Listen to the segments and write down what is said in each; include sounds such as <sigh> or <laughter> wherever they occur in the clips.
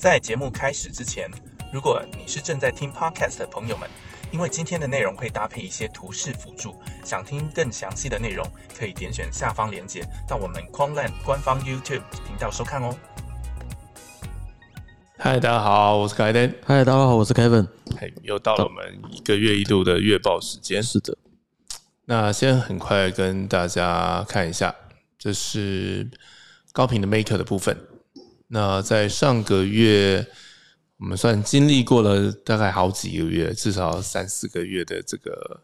在节目开始之前，如果你是正在听 podcast 的朋友们，因为今天的内容会搭配一些图示辅助，想听更详细的内容，可以点选下方链接到我们 Quanland 官方 YouTube 频道收看哦。嗨，大家好，我是凯登。嗨，大家好，我是 Kevin。嘿，又到了我们一个月一度的月报时间。是的，那先很快跟大家看一下，这是高频的 Maker 的部分。那在上个月，我们算经历过了大概好几个月，至少三四个月的这个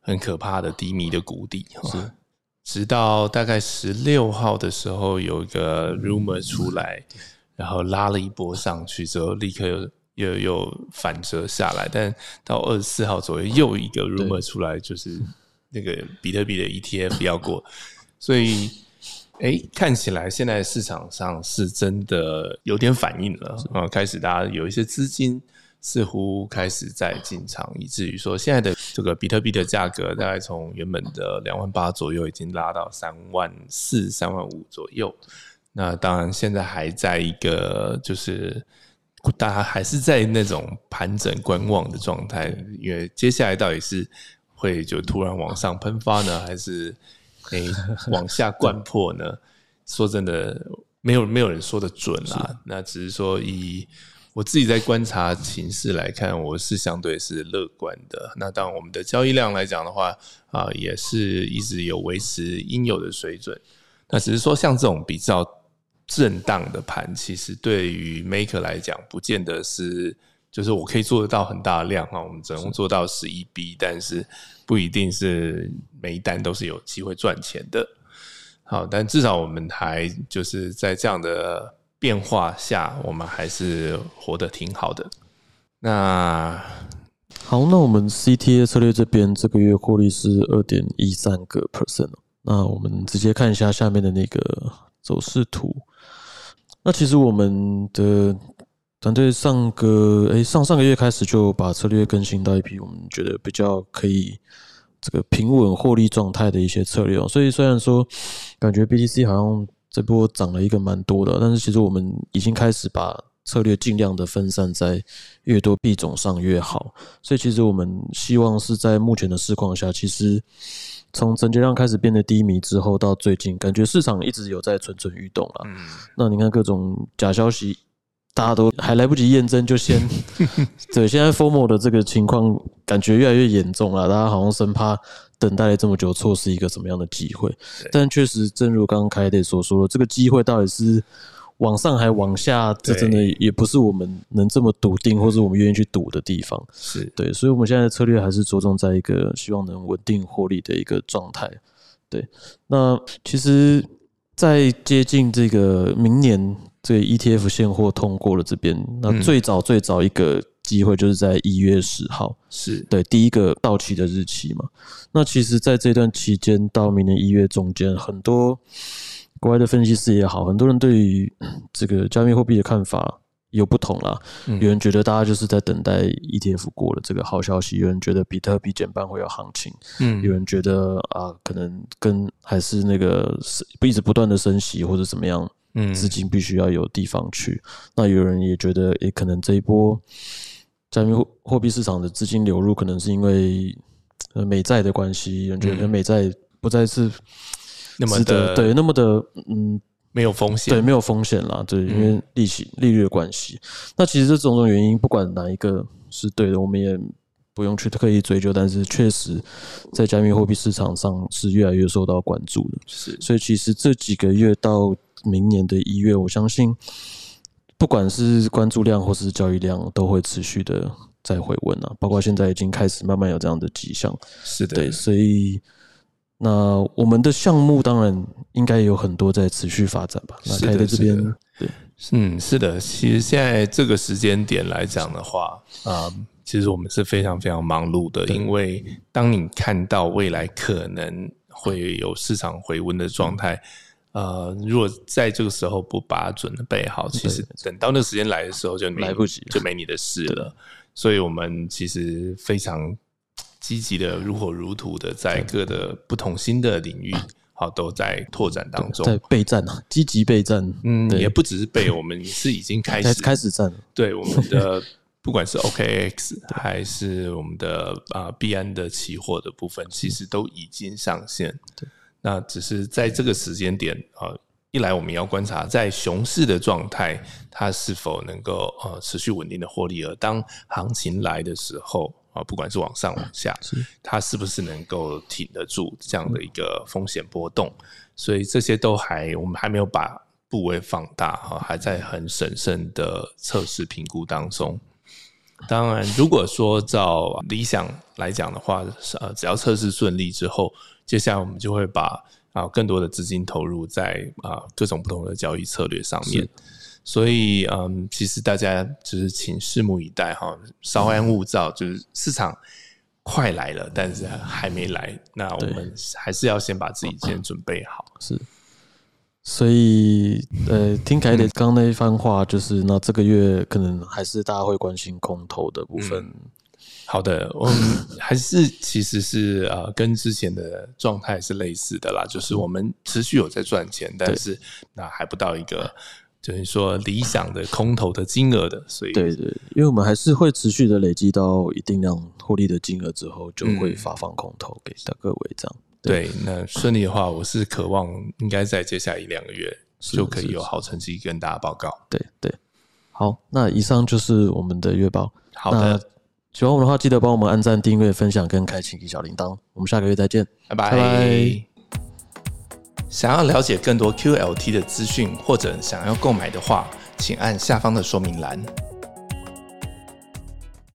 很可怕的低迷的谷底。是，直到大概十六号的时候，有一个 rumor 出来。然后拉了一波上去之后，立刻又又又反折下来。但到二十四号左右，又一个 rumor 出来，就是那个比特币的 ETF 要过。所以，哎，看起来现在市场上是真的有点反应了啊！开始大家有一些资金似乎开始在进场，以至于说现在的这个比特币的价格大概从原本的两万八左右，已经拉到三万四、三万五左右。那当然，现在还在一个就是大家还是在那种盘整观望的状态，因为接下来到底是会就突然往上喷发呢，还是诶 <laughs> 往下灌破呢？说真的，没有没有人说的准啦。那只是说以我自己在观察形势来看，我是相对是乐观的。那当我们的交易量来讲的话，啊，也是一直有维持应有的水准。那只是说像这种比较。震荡的盘其实对于 maker 来讲，不见得是就是我可以做得到很大的量哈，我们只能做到十一 B，但是不一定是每一单都是有机会赚钱的。好，但至少我们还就是在这样的变化下，我们还是活得挺好的。那好，那我们 CTA 策略这边这个月获利是二点一三个 percent。那我们直接看一下下面的那个走势图。那其实我们的团队上个诶上上个月开始就把策略更新到一批我们觉得比较可以这个平稳获利状态的一些策略哦。所以虽然说感觉 BTC 好像这波涨了一个蛮多的，但是其实我们已经开始把策略尽量的分散在越多币种上越好。所以其实我们希望是在目前的市况下，其实。从成交量开始变得低迷之后，到最近感觉市场一直有在蠢蠢欲动啊。嗯，那你看各种假消息，大家都还来不及验证，就先 <laughs> 对现在 formal 的这个情况感觉越来越严重了。大家好像生怕等待了这么久，错失一个什么样的机会。但确实，正如刚刚凯德所说的，这个机会到底是。往上还往下，这真的也不是我们能这么笃定，或者我们愿意去赌的地方。是对，所以我们现在的策略还是着重在一个希望能稳定获利的一个状态。对，那其实，在接近这个明年这个 ETF 现货通过了这边，那最早最早一个机会就是在一月十号，是对第一个到期的日期嘛？那其实，在这段期间到明年一月中间，很多。国外的分析师也好，很多人对于这个加密货币的看法有不同啦。有人觉得大家就是在等待 ETF 过了这个好消息，有人觉得比特币减半会有行情，嗯，有人觉得啊，可能跟还是那个一直不断的升息或者怎么样，嗯，资金必须要有地方去。那有人也觉得，也可能这一波加密货币市场的资金流入，可能是因为呃美债的关系，有人觉得美债不再是。那么的对，那么的嗯，没有风险，对，没有风险啦，对，因为利息利率的关系。那其实这种种原因，不管哪一个是对的，我们也不用去刻意追究。但是确实，在加密货币市场上是越来越受到关注的。是，所以其实这几个月到明年的一月，我相信，不管是关注量或是交易量，都会持续的在回温啊。包括现在已经开始慢慢有这样的迹象。是的，对，所以。那我们的项目当然应该有很多在持续发展吧？那开在这边，对，嗯，是的。其实现在这个时间点来讲的话，啊，其实我们是非常非常忙碌的，因为当你看到未来可能会有市场回温的状态，呃，如果在这个时候不把它准备好，其实等到那时间来的时候就来不及，就没你的事了。所以我们其实非常。积极的如火如荼的在各的不同新的领域好都在拓展当中。在备战啊，积极备战。嗯，也不只是备我们是已经开开始开始战了。对我们的 <laughs> 不管是 OKX 还是我们的啊币安的期货的部分，其实都已经上线。对，那只是在这个时间点啊、呃一来我们要观察在熊市的状态，它是否能够呃持续稳定的获利，而当行情来的时候啊、不管是往上往下，它是不是能够挺得住这样的一个风险波动？所以这些都还我们还没有把部位放大哈，还在很审慎的测试评估当中。当然，如果说照理想来讲的话，呃，只要测试顺利之后，接下来我们就会把啊更多的资金投入在啊各种不同的交易策略上面。所以，嗯，其实大家就是请拭目以待哈，稍安勿躁，就是市场快来了，但是还没来，那我们还是要先把自己先准备好。是，所以呃，听凯的刚刚那一番话，就是那这个月可能还是大家会关心空头的部分。好的，我们 <laughs> 还是其实是呃跟之前的状态是类似的啦，就是我们持续有在赚钱，但是那还不到一个就是说理想的空头的金额的，所以对对，因为我们还是会持续的累积到一定量获利的金额之后，就会发放空头给大各位这样。对，那顺利的话，我是渴望应该在接下来一两个月就可以有好成绩跟大家报告。对对，好，那以上就是我们的月报。好的那喜欢我们的话，记得帮我们按赞、订阅、分享跟开启小铃铛。我们下个月再见。拜拜。拜拜想要了解更多 QLT 的资讯或者想要购买的话，请按下方的说明栏。